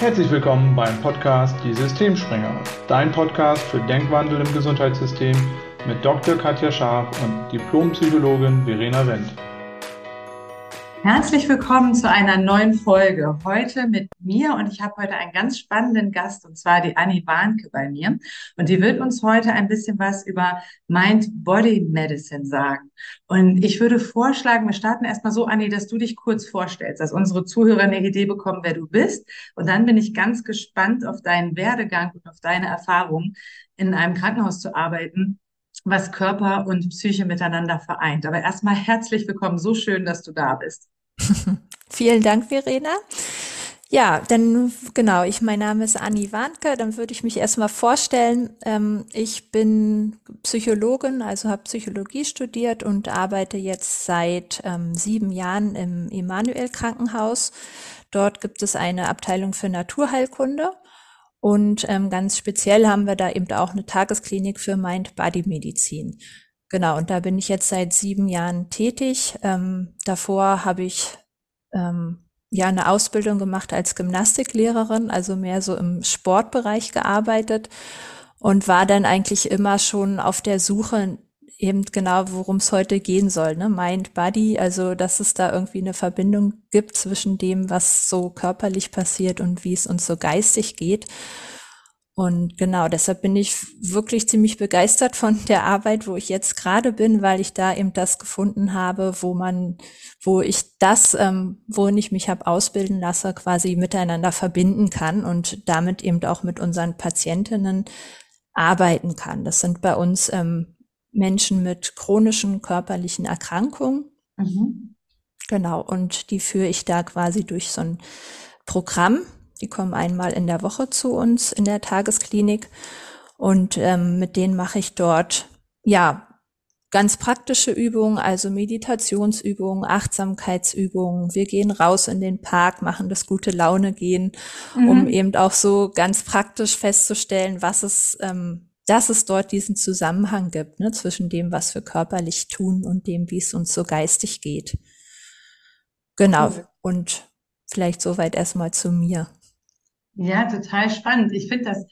Herzlich willkommen beim Podcast Die Systemspringer, dein Podcast für Denkwandel im Gesundheitssystem mit Dr. Katja Scharf und Diplompsychologin Verena Wendt. Herzlich willkommen zu einer neuen Folge. Heute mit mir und ich habe heute einen ganz spannenden Gast und zwar die Annie Warnke bei mir. Und die wird uns heute ein bisschen was über Mind-Body-Medicine sagen. Und ich würde vorschlagen, wir starten erstmal so, Annie, dass du dich kurz vorstellst, dass unsere Zuhörer eine Idee bekommen, wer du bist. Und dann bin ich ganz gespannt auf deinen Werdegang und auf deine Erfahrungen, in einem Krankenhaus zu arbeiten was Körper und Psyche miteinander vereint. Aber erstmal herzlich willkommen. So schön, dass du da bist. Vielen Dank, Verena. Ja, dann genau, ich, mein Name ist Anni Warnke, dann würde ich mich erstmal vorstellen. Ähm, ich bin Psychologin, also habe Psychologie studiert und arbeite jetzt seit ähm, sieben Jahren im Emanuel Krankenhaus. Dort gibt es eine Abteilung für Naturheilkunde und ähm, ganz speziell haben wir da eben auch eine Tagesklinik für Mind-Body-Medizin. Genau, und da bin ich jetzt seit sieben Jahren tätig. Ähm, davor habe ich ähm, ja eine Ausbildung gemacht als Gymnastiklehrerin, also mehr so im Sportbereich gearbeitet und war dann eigentlich immer schon auf der Suche eben genau, worum es heute gehen soll, ne? Mind, Body, also dass es da irgendwie eine Verbindung gibt zwischen dem, was so körperlich passiert und wie es uns so geistig geht. Und genau, deshalb bin ich wirklich ziemlich begeistert von der Arbeit, wo ich jetzt gerade bin, weil ich da eben das gefunden habe, wo man, wo ich das, ähm, worin ich mich habe ausbilden lasse, quasi miteinander verbinden kann und damit eben auch mit unseren Patientinnen arbeiten kann. Das sind bei uns ähm, Menschen mit chronischen körperlichen Erkrankungen. Mhm. Genau, und die führe ich da quasi durch so ein Programm. Die kommen einmal in der Woche zu uns in der Tagesklinik und ähm, mit denen mache ich dort ja ganz praktische Übungen, also Meditationsübungen, Achtsamkeitsübungen. Wir gehen raus in den Park, machen das gute Laune gehen, mhm. um eben auch so ganz praktisch festzustellen, was es ähm, dass es dort diesen Zusammenhang gibt ne, zwischen dem, was wir körperlich tun und dem, wie es uns so geistig geht. Genau. Und vielleicht soweit erstmal zu mir. Ja, total spannend. Ich finde das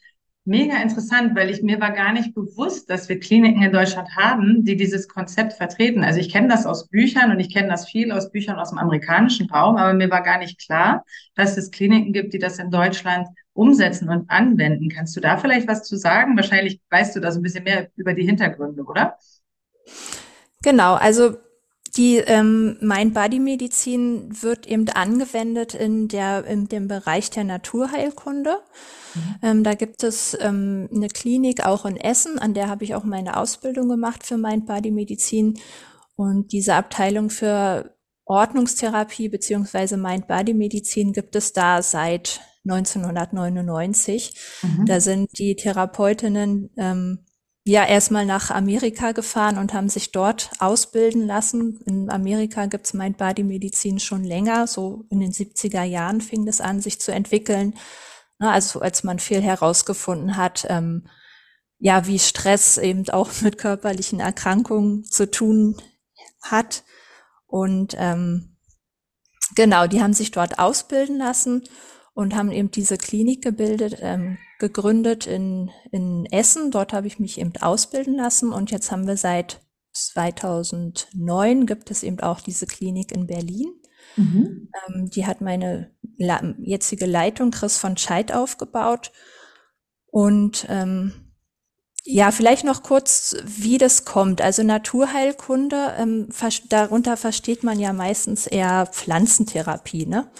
mega interessant, weil ich mir war gar nicht bewusst, dass wir Kliniken in Deutschland haben, die dieses Konzept vertreten. Also ich kenne das aus Büchern und ich kenne das viel aus Büchern aus dem amerikanischen Raum, aber mir war gar nicht klar, dass es Kliniken gibt, die das in Deutschland umsetzen und anwenden. Kannst du da vielleicht was zu sagen? Wahrscheinlich weißt du da so ein bisschen mehr über die Hintergründe, oder? Genau, also die ähm, Mind-Body-Medizin wird eben angewendet in, der, in dem Bereich der Naturheilkunde. Mhm. Ähm, da gibt es ähm, eine Klinik auch in Essen, an der habe ich auch meine Ausbildung gemacht für Mind-Body-Medizin. Und diese Abteilung für Ordnungstherapie beziehungsweise Mind-Body-Medizin gibt es da seit 1999. Mhm. Da sind die Therapeutinnen ähm, ja erstmal nach Amerika gefahren und haben sich dort ausbilden lassen. In Amerika gibt's Mind-Body-Medizin schon länger, so in den 70er Jahren fing das an, sich zu entwickeln. Also als man viel herausgefunden hat, ähm, ja, wie Stress eben auch mit körperlichen Erkrankungen zu tun hat. Und ähm, genau, die haben sich dort ausbilden lassen und haben eben diese Klinik gebildet, ähm, gegründet in, in Essen. Dort habe ich mich eben ausbilden lassen und jetzt haben wir seit 2009 gibt es eben auch diese Klinik in Berlin. Mhm. Ähm, die hat meine jetzige Leitung Chris von Scheid aufgebaut. Und ähm, ja, vielleicht noch kurz, wie das kommt. Also Naturheilkunde, ähm, darunter versteht man ja meistens eher Pflanzentherapie, ne?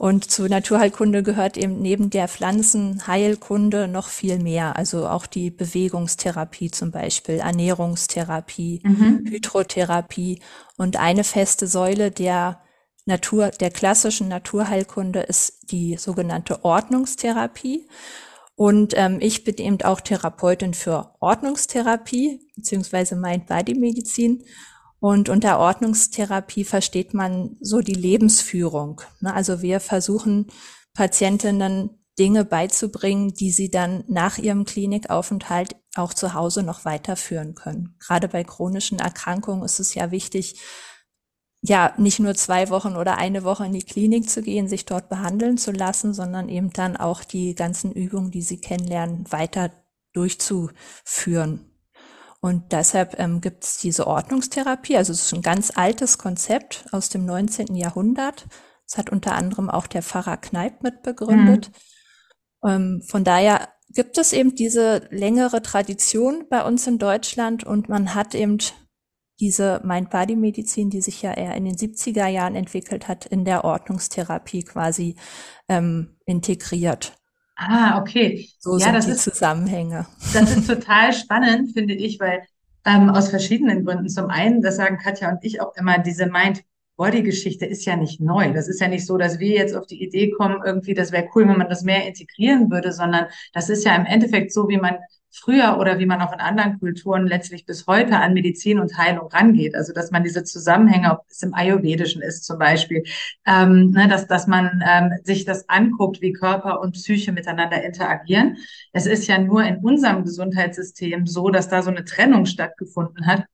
Und zu Naturheilkunde gehört eben neben der Pflanzenheilkunde noch viel mehr. Also auch die Bewegungstherapie zum Beispiel, Ernährungstherapie, mhm. Hydrotherapie. Und eine feste Säule der Natur, der klassischen Naturheilkunde ist die sogenannte Ordnungstherapie. Und ähm, ich bin eben auch Therapeutin für Ordnungstherapie beziehungsweise Mind-Body-Medizin und unter Ordnungstherapie versteht man so die Lebensführung. Ne? Also wir versuchen Patientinnen Dinge beizubringen, die sie dann nach ihrem Klinikaufenthalt auch zu Hause noch weiterführen können. Gerade bei chronischen Erkrankungen ist es ja wichtig, ja, nicht nur zwei Wochen oder eine Woche in die Klinik zu gehen, sich dort behandeln zu lassen, sondern eben dann auch die ganzen Übungen, die sie kennenlernen, weiter durchzuführen. Und deshalb ähm, gibt es diese Ordnungstherapie. Also es ist ein ganz altes Konzept aus dem 19. Jahrhundert. Das hat unter anderem auch der Pfarrer Kneip mitbegründet. Mhm. Ähm, von daher gibt es eben diese längere Tradition bei uns in Deutschland und man hat eben diese Mind-Body-Medizin, die sich ja eher in den 70er Jahren entwickelt hat, in der Ordnungstherapie quasi ähm, integriert. Ah, okay. So ja, sind das die ist, Zusammenhänge. Das ist total spannend, finde ich, weil ähm, aus verschiedenen Gründen. Zum einen, das sagen Katja und ich auch immer, diese Mind Body-Geschichte ist ja nicht neu. Das ist ja nicht so, dass wir jetzt auf die Idee kommen, irgendwie, das wäre cool, wenn man das mehr integrieren würde, sondern das ist ja im Endeffekt so, wie man früher oder wie man auch in anderen Kulturen letztlich bis heute an Medizin und Heilung rangeht. Also dass man diese Zusammenhänge, ob es im Ayurvedischen ist zum Beispiel, ähm, ne, dass, dass man ähm, sich das anguckt, wie Körper und Psyche miteinander interagieren. Es ist ja nur in unserem Gesundheitssystem so, dass da so eine Trennung stattgefunden hat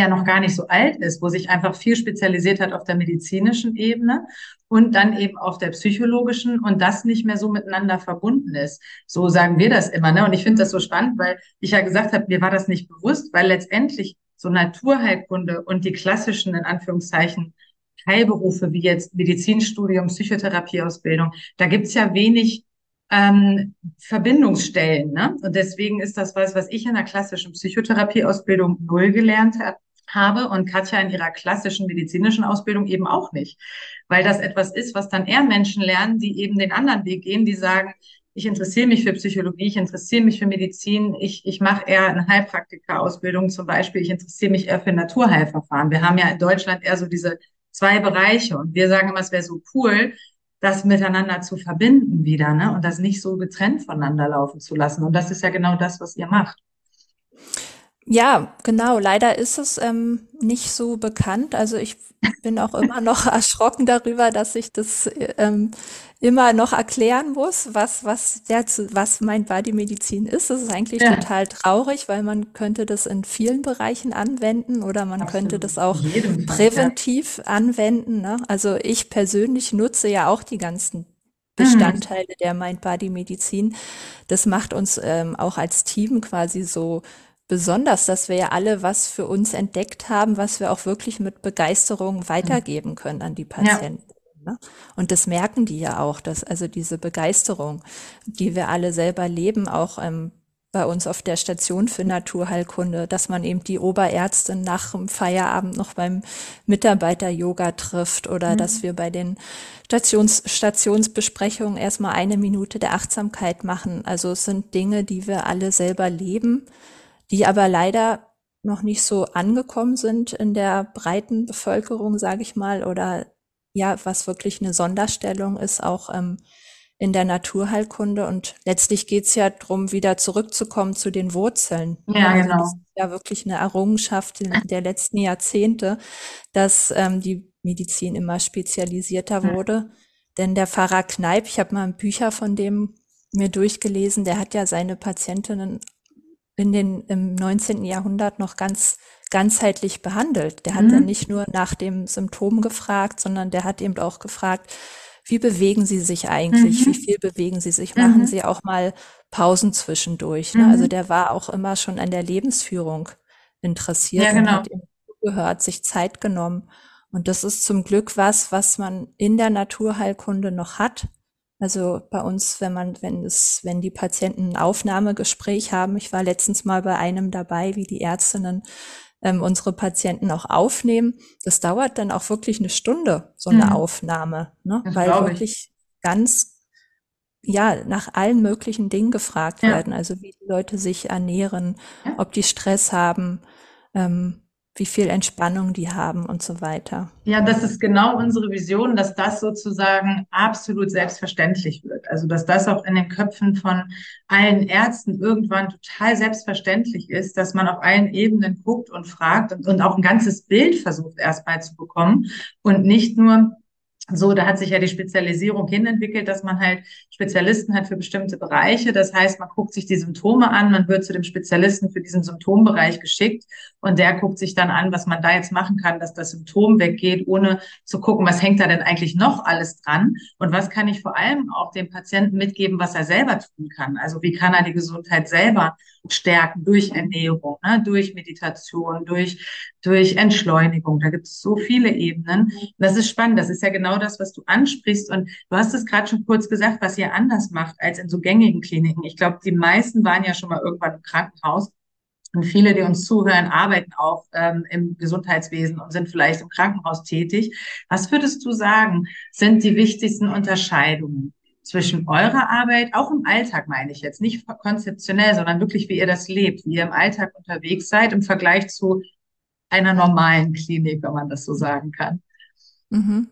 ja noch gar nicht so alt ist, wo sich einfach viel spezialisiert hat auf der medizinischen Ebene und dann eben auf der psychologischen und das nicht mehr so miteinander verbunden ist. So sagen wir das immer. Ne? Und ich finde das so spannend, weil ich ja gesagt habe, mir war das nicht bewusst, weil letztendlich so Naturheilkunde und die klassischen, in Anführungszeichen, Heilberufe wie jetzt Medizinstudium, Psychotherapieausbildung, da gibt's ja wenig ähm, Verbindungsstellen. Ne? Und deswegen ist das was, was ich in der klassischen Psychotherapieausbildung null gelernt habe habe und Katja in ihrer klassischen medizinischen Ausbildung eben auch nicht. Weil das etwas ist, was dann eher Menschen lernen, die eben den anderen Weg gehen, die sagen, ich interessiere mich für Psychologie, ich interessiere mich für Medizin, ich, ich mache eher eine Heilpraktika-Ausbildung zum Beispiel, ich interessiere mich eher für Naturheilverfahren. Wir haben ja in Deutschland eher so diese zwei Bereiche und wir sagen immer, es wäre so cool, das miteinander zu verbinden wieder, ne? Und das nicht so getrennt voneinander laufen zu lassen. Und das ist ja genau das, was ihr macht. Ja, genau. Leider ist es ähm, nicht so bekannt. Also ich bin auch immer noch erschrocken darüber, dass ich das ähm, immer noch erklären muss, was, was, der, was mein Bodymedizin ist. Das ist eigentlich ja. total traurig, weil man könnte das in vielen Bereichen anwenden oder man Absolut. könnte das auch präventiv ja. anwenden. Ne? Also ich persönlich nutze ja auch die ganzen. Bestandteile mhm. der Mind-Body-Medizin. Das macht uns ähm, auch als Team quasi so besonders, dass wir ja alle was für uns entdeckt haben, was wir auch wirklich mit Begeisterung weitergeben können an die Patienten. Ja. Ne? Und das merken die ja auch, dass also diese Begeisterung, die wir alle selber leben, auch ähm, bei uns auf der Station für Naturheilkunde, dass man eben die Oberärztin nach dem Feierabend noch beim Mitarbeiter-Yoga trifft oder mhm. dass wir bei den Stations Stationsbesprechungen erstmal eine Minute der Achtsamkeit machen. Also es sind Dinge, die wir alle selber leben die aber leider noch nicht so angekommen sind in der breiten Bevölkerung, sage ich mal, oder ja, was wirklich eine Sonderstellung ist, auch ähm, in der Naturheilkunde. Und letztlich geht es ja darum, wieder zurückzukommen zu den Wurzeln. Ja, also genau. Das ist ja wirklich eine Errungenschaft der letzten Jahrzehnte, dass ähm, die Medizin immer spezialisierter ja. wurde. Denn der Pfarrer Kneip, ich habe mal Bücher von dem mir durchgelesen, der hat ja seine Patientinnen in den, im 19. Jahrhundert noch ganz ganzheitlich behandelt. Der hat dann mhm. nicht nur nach dem Symptom gefragt, sondern der hat eben auch gefragt, wie bewegen Sie sich eigentlich? Mhm. Wie viel bewegen Sie sich? Machen mhm. Sie auch mal Pausen zwischendurch? Ne? Also mhm. der war auch immer schon an der Lebensführung interessiert ja, genau. und hat ihm zugehört, sich Zeit genommen. Und das ist zum Glück was, was man in der Naturheilkunde noch hat. Also bei uns, wenn man, wenn es, wenn die Patienten ein Aufnahmegespräch haben, ich war letztens mal bei einem dabei, wie die Ärztinnen ähm, unsere Patienten auch aufnehmen. Das dauert dann auch wirklich eine Stunde, so eine mhm. Aufnahme, ne? weil wirklich ganz ja, nach allen möglichen Dingen gefragt ja. werden. Also wie die Leute sich ernähren, ja. ob die Stress haben, ähm, wie viel Entspannung die haben und so weiter. Ja, das ist genau unsere Vision, dass das sozusagen absolut selbstverständlich wird. Also, dass das auch in den Köpfen von allen Ärzten irgendwann total selbstverständlich ist, dass man auf allen Ebenen guckt und fragt und, und auch ein ganzes Bild versucht erstmal zu bekommen und nicht nur so, da hat sich ja die Spezialisierung hinentwickelt, dass man halt Spezialisten hat für bestimmte Bereiche. Das heißt, man guckt sich die Symptome an, man wird zu dem Spezialisten für diesen Symptombereich geschickt und der guckt sich dann an, was man da jetzt machen kann, dass das Symptom weggeht, ohne zu gucken, was hängt da denn eigentlich noch alles dran und was kann ich vor allem auch dem Patienten mitgeben, was er selber tun kann. Also wie kann er die Gesundheit selber stärken durch Ernährung, ne, durch Meditation, durch, durch Entschleunigung. Da gibt es so viele Ebenen. Das ist spannend. Das ist ja genau das, was du ansprichst. Und du hast es gerade schon kurz gesagt, was ihr anders macht als in so gängigen Kliniken. Ich glaube, die meisten waren ja schon mal irgendwann im Krankenhaus. Und viele, die uns zuhören, arbeiten auch ähm, im Gesundheitswesen und sind vielleicht im Krankenhaus tätig. Was würdest du sagen, sind die wichtigsten Unterscheidungen zwischen eurer Arbeit, auch im Alltag meine ich jetzt, nicht konzeptionell, sondern wirklich, wie ihr das lebt, wie ihr im Alltag unterwegs seid im Vergleich zu einer normalen Klinik, wenn man das so sagen kann. Mhm.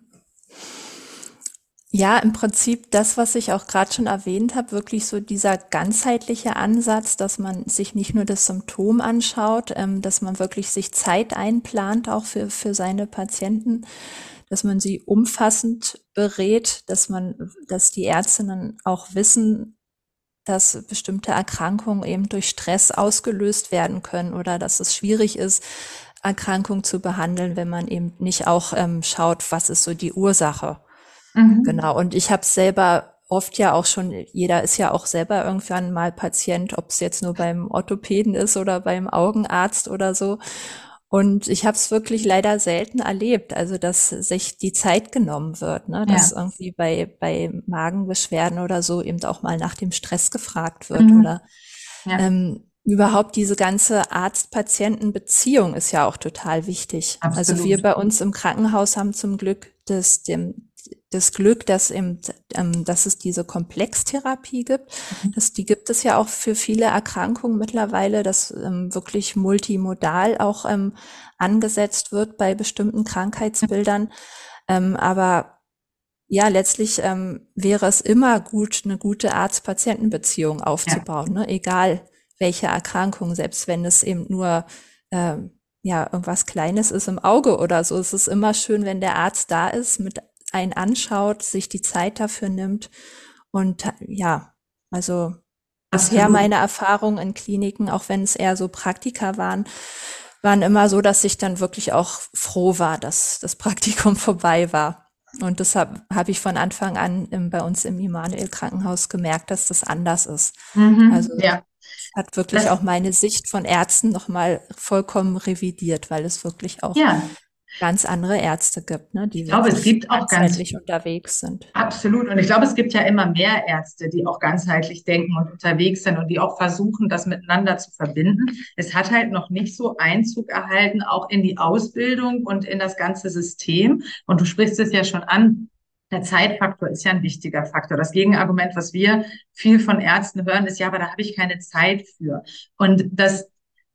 Ja, im Prinzip das, was ich auch gerade schon erwähnt habe, wirklich so dieser ganzheitliche Ansatz, dass man sich nicht nur das Symptom anschaut, ähm, dass man wirklich sich Zeit einplant, auch für, für seine Patienten, dass man sie umfassend berät, dass man, dass die Ärztinnen auch wissen, dass bestimmte Erkrankungen eben durch Stress ausgelöst werden können oder dass es schwierig ist, Erkrankungen zu behandeln, wenn man eben nicht auch ähm, schaut, was ist so die Ursache. Mhm. Genau. Und ich habe selber oft ja auch schon, jeder ist ja auch selber irgendwann mal Patient, ob es jetzt nur beim Orthopäden ist oder beim Augenarzt oder so. Und ich habe es wirklich leider selten erlebt, also dass sich die Zeit genommen wird, ne? dass ja. irgendwie bei, bei Magenbeschwerden oder so eben auch mal nach dem Stress gefragt wird mhm. oder ja. ähm, überhaupt diese ganze Arzt-Patienten-Beziehung ist ja auch total wichtig. Absolut. Also wir bei uns im Krankenhaus haben zum Glück das, dem, das Glück, dass, eben, ähm, dass es diese Komplextherapie gibt. Mhm. Das, die gibt es ja auch für viele Erkrankungen mittlerweile, dass ähm, wirklich multimodal auch ähm, angesetzt wird bei bestimmten Krankheitsbildern. Ähm, aber ja, letztlich ähm, wäre es immer gut, eine gute Arzt-Patienten-Beziehung aufzubauen, ja. ne? egal welche Erkrankung, selbst wenn es eben nur ähm, ja irgendwas Kleines ist im Auge oder so. Es ist immer schön, wenn der Arzt da ist mit einen anschaut, sich die Zeit dafür nimmt. Und ja, also bisher meine Erfahrungen in Kliniken, auch wenn es eher so Praktika waren, waren immer so, dass ich dann wirklich auch froh war, dass das Praktikum vorbei war. Und deshalb habe ich von Anfang an im, bei uns im Immanuel Krankenhaus gemerkt, dass das anders ist. Mhm, also ja. hat wirklich das, auch meine Sicht von Ärzten nochmal vollkommen revidiert, weil es wirklich auch ja ganz andere Ärzte gibt, ne, die ich glaube, es gibt auch ganzheitlich ganz, unterwegs sind. Absolut. Und ich glaube, es gibt ja immer mehr Ärzte, die auch ganzheitlich denken und unterwegs sind und die auch versuchen, das miteinander zu verbinden. Es hat halt noch nicht so Einzug erhalten, auch in die Ausbildung und in das ganze System. Und du sprichst es ja schon an. Der Zeitfaktor ist ja ein wichtiger Faktor. Das Gegenargument, was wir viel von Ärzten hören, ist ja, aber da habe ich keine Zeit für. Und das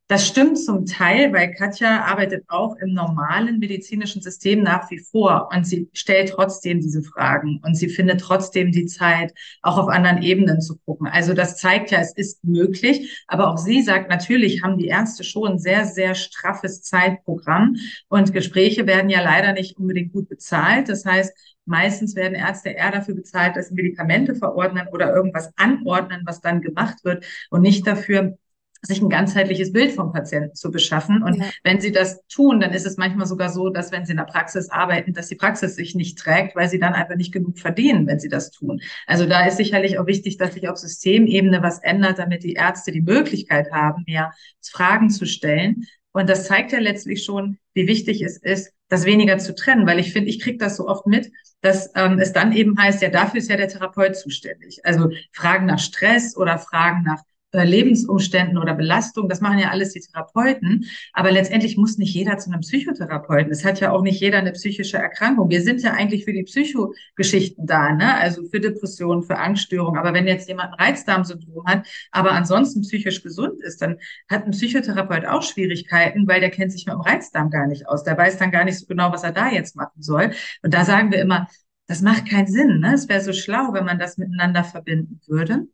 das stimmt zum Teil, weil Katja arbeitet auch im normalen medizinischen System nach wie vor und sie stellt trotzdem diese Fragen und sie findet trotzdem die Zeit, auch auf anderen Ebenen zu gucken. Also das zeigt ja, es ist möglich. Aber auch sie sagt, natürlich haben die Ärzte schon sehr, sehr straffes Zeitprogramm und Gespräche werden ja leider nicht unbedingt gut bezahlt. Das heißt, Meistens werden Ärzte eher dafür bezahlt, dass sie Medikamente verordnen oder irgendwas anordnen, was dann gemacht wird und nicht dafür, sich ein ganzheitliches Bild vom Patienten zu beschaffen. Und ja. wenn sie das tun, dann ist es manchmal sogar so, dass wenn sie in der Praxis arbeiten, dass die Praxis sich nicht trägt, weil sie dann einfach nicht genug verdienen, wenn sie das tun. Also da ist sicherlich auch wichtig, dass sich auf Systemebene was ändert, damit die Ärzte die Möglichkeit haben, mehr Fragen zu stellen. Und das zeigt ja letztlich schon, wie wichtig es ist, das weniger zu trennen, weil ich finde, ich kriege das so oft mit, dass ähm, es dann eben heißt, ja, dafür ist ja der Therapeut zuständig. Also Fragen nach Stress oder Fragen nach Lebensumständen oder Belastung, das machen ja alles die Therapeuten, aber letztendlich muss nicht jeder zu einem Psychotherapeuten. Es hat ja auch nicht jeder eine psychische Erkrankung. Wir sind ja eigentlich für die Psychogeschichten da, ne? Also für Depressionen, für Angststörungen. Aber wenn jetzt jemand ein Reizdarmsyndrom hat, aber ansonsten psychisch gesund ist, dann hat ein Psychotherapeut auch Schwierigkeiten, weil der kennt sich mit dem Reizdarm gar nicht aus. Der weiß dann gar nicht so genau, was er da jetzt machen soll. Und da sagen wir immer, das macht keinen Sinn. Ne? Es wäre so schlau, wenn man das miteinander verbinden würde.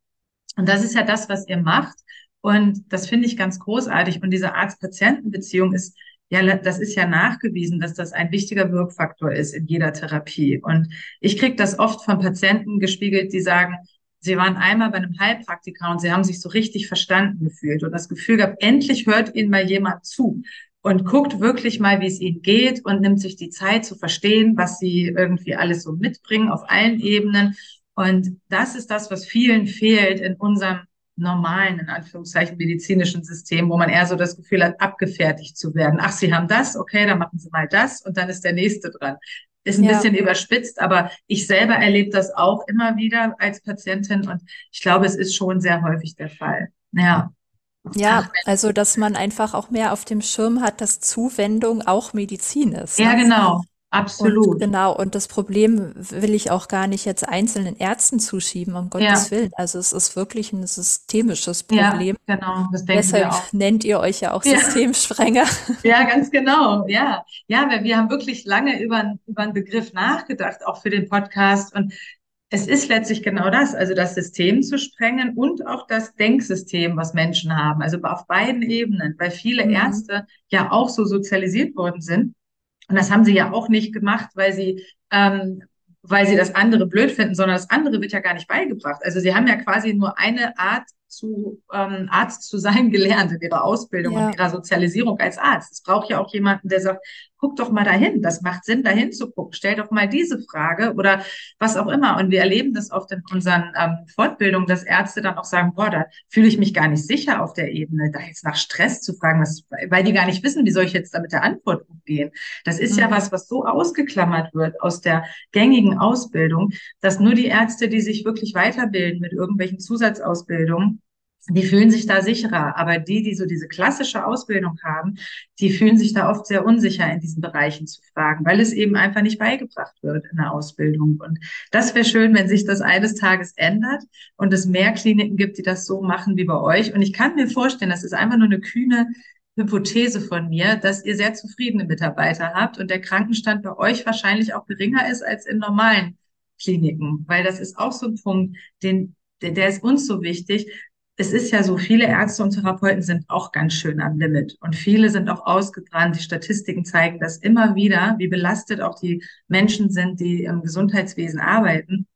Und das ist ja das, was ihr macht. Und das finde ich ganz großartig. Und diese Arzt-Patienten-Beziehung ist ja, das ist ja nachgewiesen, dass das ein wichtiger Wirkfaktor ist in jeder Therapie. Und ich kriege das oft von Patienten gespiegelt, die sagen, sie waren einmal bei einem Heilpraktiker und sie haben sich so richtig verstanden gefühlt und das Gefühl gehabt, endlich hört ihnen mal jemand zu und guckt wirklich mal, wie es ihnen geht und nimmt sich die Zeit zu verstehen, was sie irgendwie alles so mitbringen auf allen Ebenen. Und das ist das, was vielen fehlt in unserem normalen, in Anführungszeichen, medizinischen System, wo man eher so das Gefühl hat, abgefertigt zu werden. Ach, Sie haben das, okay, dann machen Sie mal das und dann ist der nächste dran. Ist ein ja. bisschen überspitzt, aber ich selber erlebe das auch immer wieder als Patientin und ich glaube, es ist schon sehr häufig der Fall. Ja. Ja, also dass man einfach auch mehr auf dem Schirm hat, dass Zuwendung auch Medizin ist. Ja, ne? genau. Absolut. Und genau, und das Problem will ich auch gar nicht jetzt einzelnen Ärzten zuschieben, um Gottes ja. Willen. Also es ist wirklich ein systemisches Problem. Ja, genau, das denken Deshalb wir auch. nennt ihr euch ja auch ja. Systemsprenger. Ja, ganz genau, ja. Ja, weil wir haben wirklich lange über, über einen Begriff nachgedacht, auch für den Podcast. Und es ist letztlich genau das, also das System zu sprengen und auch das Denksystem, was Menschen haben, also auf beiden Ebenen, weil viele mhm. Ärzte ja auch so sozialisiert worden sind und das haben sie ja auch nicht gemacht, weil sie, ähm, weil sie das andere blöd finden, sondern das andere wird ja gar nicht beigebracht. Also sie haben ja quasi nur eine Art zu ähm, Arzt zu sein gelernt in ihrer Ausbildung ja. und ihrer Sozialisierung als Arzt. Es braucht ja auch jemanden, der sagt, guck doch mal dahin, das macht Sinn, dahin zu gucken, stell doch mal diese Frage oder was auch immer. Und wir erleben das oft in unseren ähm, Fortbildungen, dass Ärzte dann auch sagen, boah, da fühle ich mich gar nicht sicher auf der Ebene, da jetzt nach Stress zu fragen, was, weil die gar nicht wissen, wie soll ich jetzt da mit der Antwort umgehen. Das ist mhm. ja was, was so ausgeklammert wird aus der gängigen Ausbildung, dass nur die Ärzte, die sich wirklich weiterbilden mit irgendwelchen Zusatzausbildungen, die fühlen sich da sicherer. Aber die, die so diese klassische Ausbildung haben, die fühlen sich da oft sehr unsicher in diesen Bereichen zu fragen, weil es eben einfach nicht beigebracht wird in der Ausbildung. Und das wäre schön, wenn sich das eines Tages ändert und es mehr Kliniken gibt, die das so machen wie bei euch. Und ich kann mir vorstellen, das ist einfach nur eine kühne Hypothese von mir, dass ihr sehr zufriedene Mitarbeiter habt und der Krankenstand bei euch wahrscheinlich auch geringer ist als in normalen Kliniken, weil das ist auch so ein Punkt, den der, der ist uns so wichtig es ist ja so, viele Ärzte und Therapeuten sind auch ganz schön am Limit und viele sind auch ausgebrannt. Die Statistiken zeigen das immer wieder, wie belastet auch die Menschen sind, die im Gesundheitswesen arbeiten.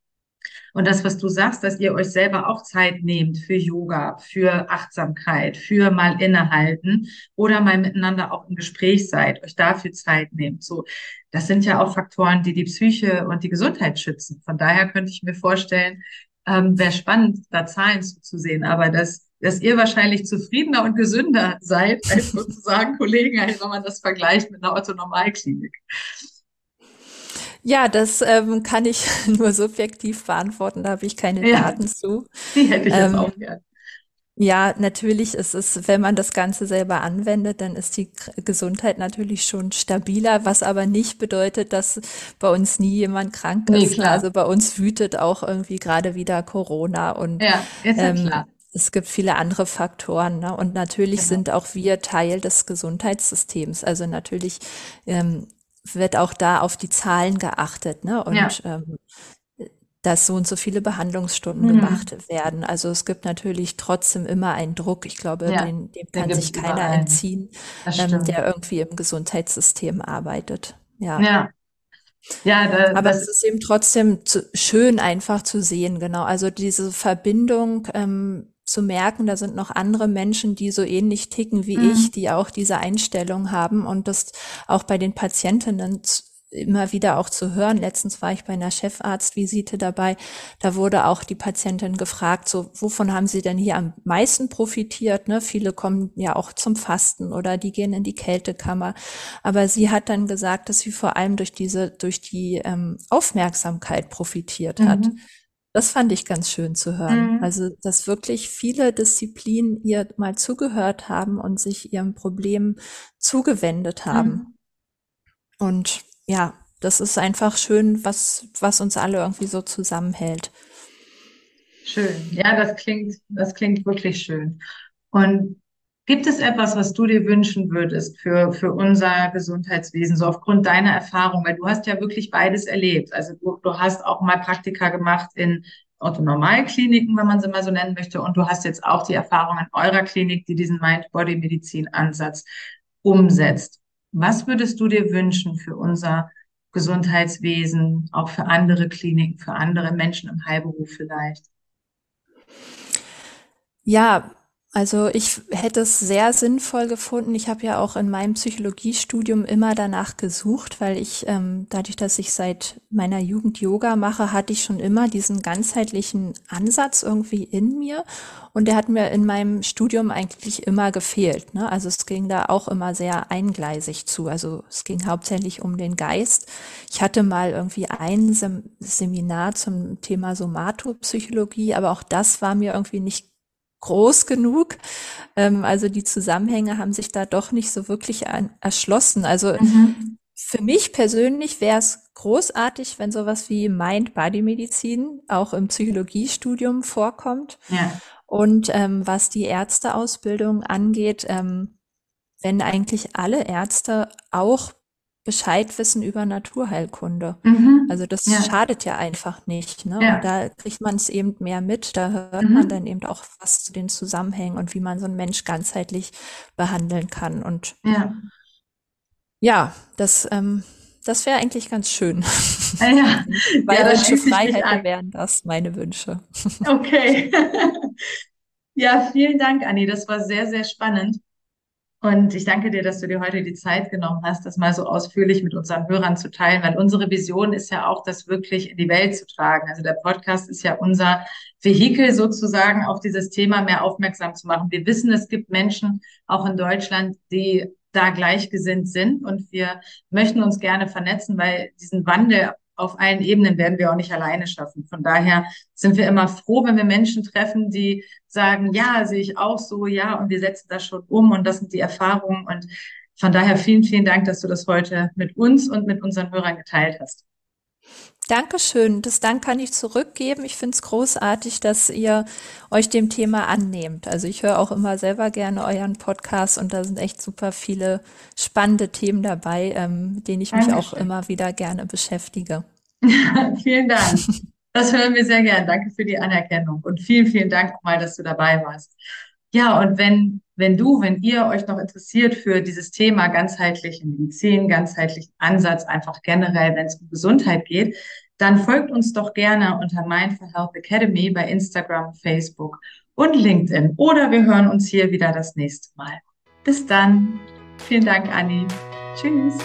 Und das, was du sagst, dass ihr euch selber auch Zeit nehmt für Yoga, für Achtsamkeit, für mal innehalten oder mal miteinander auch im Gespräch seid, euch dafür Zeit nehmt. So, das sind ja auch Faktoren, die die Psyche und die Gesundheit schützen. Von daher könnte ich mir vorstellen, ähm, wäre spannend, da Zahlen zuzusehen. Aber dass, dass ihr wahrscheinlich zufriedener und gesünder seid als sozusagen Kollegen, als wenn man das vergleicht mit einer Otto-Normalklinik. Ja, das ähm, kann ich nur subjektiv beantworten, da habe ich keine ja, Daten zu. Die hätte ich ähm, jetzt auch gern. Ja, natürlich ist es, wenn man das Ganze selber anwendet, dann ist die Gesundheit natürlich schon stabiler, was aber nicht bedeutet, dass bei uns nie jemand krank nee, ist. Klar. Also bei uns wütet auch irgendwie gerade wieder Corona und ja, ist ja ähm, klar. es gibt viele andere Faktoren. Ne? Und natürlich genau. sind auch wir Teil des Gesundheitssystems. Also natürlich ähm, wird auch da auf die Zahlen geachtet. Ne? Und ja. ähm, dass so und so viele Behandlungsstunden mhm. gemacht werden. Also es gibt natürlich trotzdem immer einen Druck. Ich glaube, ja, den, dem kann sich keiner überall. entziehen, ähm, der irgendwie im Gesundheitssystem arbeitet. Ja. ja. Ja, da, aber es ist eben trotzdem zu, schön einfach zu sehen, genau. Also diese Verbindung ähm, zu merken, da sind noch andere Menschen, die so ähnlich ticken wie mhm. ich, die auch diese Einstellung haben und das auch bei den Patientinnen immer wieder auch zu hören. Letztens war ich bei einer Chefarztvisite dabei. Da wurde auch die Patientin gefragt, so, wovon haben Sie denn hier am meisten profitiert? Ne? Viele kommen ja auch zum Fasten oder die gehen in die Kältekammer. Aber sie hat dann gesagt, dass sie vor allem durch diese, durch die ähm, Aufmerksamkeit profitiert hat. Mhm. Das fand ich ganz schön zu hören. Mhm. Also, dass wirklich viele Disziplinen ihr mal zugehört haben und sich ihrem Problem zugewendet haben. Mhm. Und ja, das ist einfach schön, was, was uns alle irgendwie so zusammenhält. Schön. Ja, das klingt, das klingt wirklich schön. Und gibt es etwas, was du dir wünschen würdest für, für unser Gesundheitswesen, so aufgrund deiner Erfahrung? Weil du hast ja wirklich beides erlebt. Also du, du hast auch mal Praktika gemacht in Orthonormalkliniken, wenn man sie mal so nennen möchte. Und du hast jetzt auch die Erfahrung in eurer Klinik, die diesen Mind-Body-Medizin-Ansatz umsetzt. Was würdest du dir wünschen für unser Gesundheitswesen, auch für andere Kliniken, für andere Menschen im Heilberuf vielleicht? Ja, also ich hätte es sehr sinnvoll gefunden. Ich habe ja auch in meinem Psychologiestudium immer danach gesucht, weil ich, ähm, dadurch, dass ich seit meiner Jugend Yoga mache, hatte ich schon immer diesen ganzheitlichen Ansatz irgendwie in mir. Und der hat mir in meinem Studium eigentlich immer gefehlt. Ne? Also es ging da auch immer sehr eingleisig zu. Also es ging hauptsächlich um den Geist. Ich hatte mal irgendwie ein Sem Seminar zum Thema Somatopsychologie, aber auch das war mir irgendwie nicht groß genug. Ähm, also die Zusammenhänge haben sich da doch nicht so wirklich an, erschlossen. Also mhm. für mich persönlich wäre es großartig, wenn sowas wie Mind-Body-Medizin auch im Psychologiestudium vorkommt. Ja. Und ähm, was die Ärzteausbildung angeht, ähm, wenn eigentlich alle Ärzte auch Bescheid wissen über Naturheilkunde. Mhm. Also das ja. schadet ja einfach nicht. Ne? Ja. Und da kriegt man es eben mehr mit. Da hört mhm. man dann eben auch was zu den Zusammenhängen und wie man so einen Mensch ganzheitlich behandeln kann. Und ja, ja das, ähm, das wäre eigentlich ganz schön. Ah, ja. Weil ja, Wünsche frei hätte, wären das meine Wünsche. Okay. ja, vielen Dank, Anni. Das war sehr, sehr spannend. Und ich danke dir, dass du dir heute die Zeit genommen hast, das mal so ausführlich mit unseren Hörern zu teilen, weil unsere Vision ist ja auch, das wirklich in die Welt zu tragen. Also der Podcast ist ja unser Vehikel sozusagen, auf dieses Thema mehr aufmerksam zu machen. Wir wissen, es gibt Menschen auch in Deutschland, die da gleichgesinnt sind und wir möchten uns gerne vernetzen, weil diesen Wandel auf allen Ebenen werden wir auch nicht alleine schaffen. Von daher sind wir immer froh, wenn wir Menschen treffen, die sagen, ja, sehe ich auch so, ja, und wir setzen das schon um und das sind die Erfahrungen. Und von daher vielen, vielen Dank, dass du das heute mit uns und mit unseren Hörern geteilt hast. Dankeschön. Das Dank kann ich zurückgeben. Ich finde es großartig, dass ihr euch dem Thema annehmt. Also ich höre auch immer selber gerne euren Podcast und da sind echt super viele spannende Themen dabei, ähm, mit denen ich mich Dankeschön. auch immer wieder gerne beschäftige. vielen Dank. Das hören wir sehr gern. Danke für die Anerkennung und vielen, vielen Dank nochmal, dass du dabei warst. Ja, und wenn, wenn du, wenn ihr euch noch interessiert für dieses Thema ganzheitliche Medizin, ganzheitlichen Ansatz, einfach generell, wenn es um Gesundheit geht, dann folgt uns doch gerne unter Mindful Health Academy bei Instagram, Facebook und LinkedIn. Oder wir hören uns hier wieder das nächste Mal. Bis dann. Vielen Dank, Anni. Tschüss.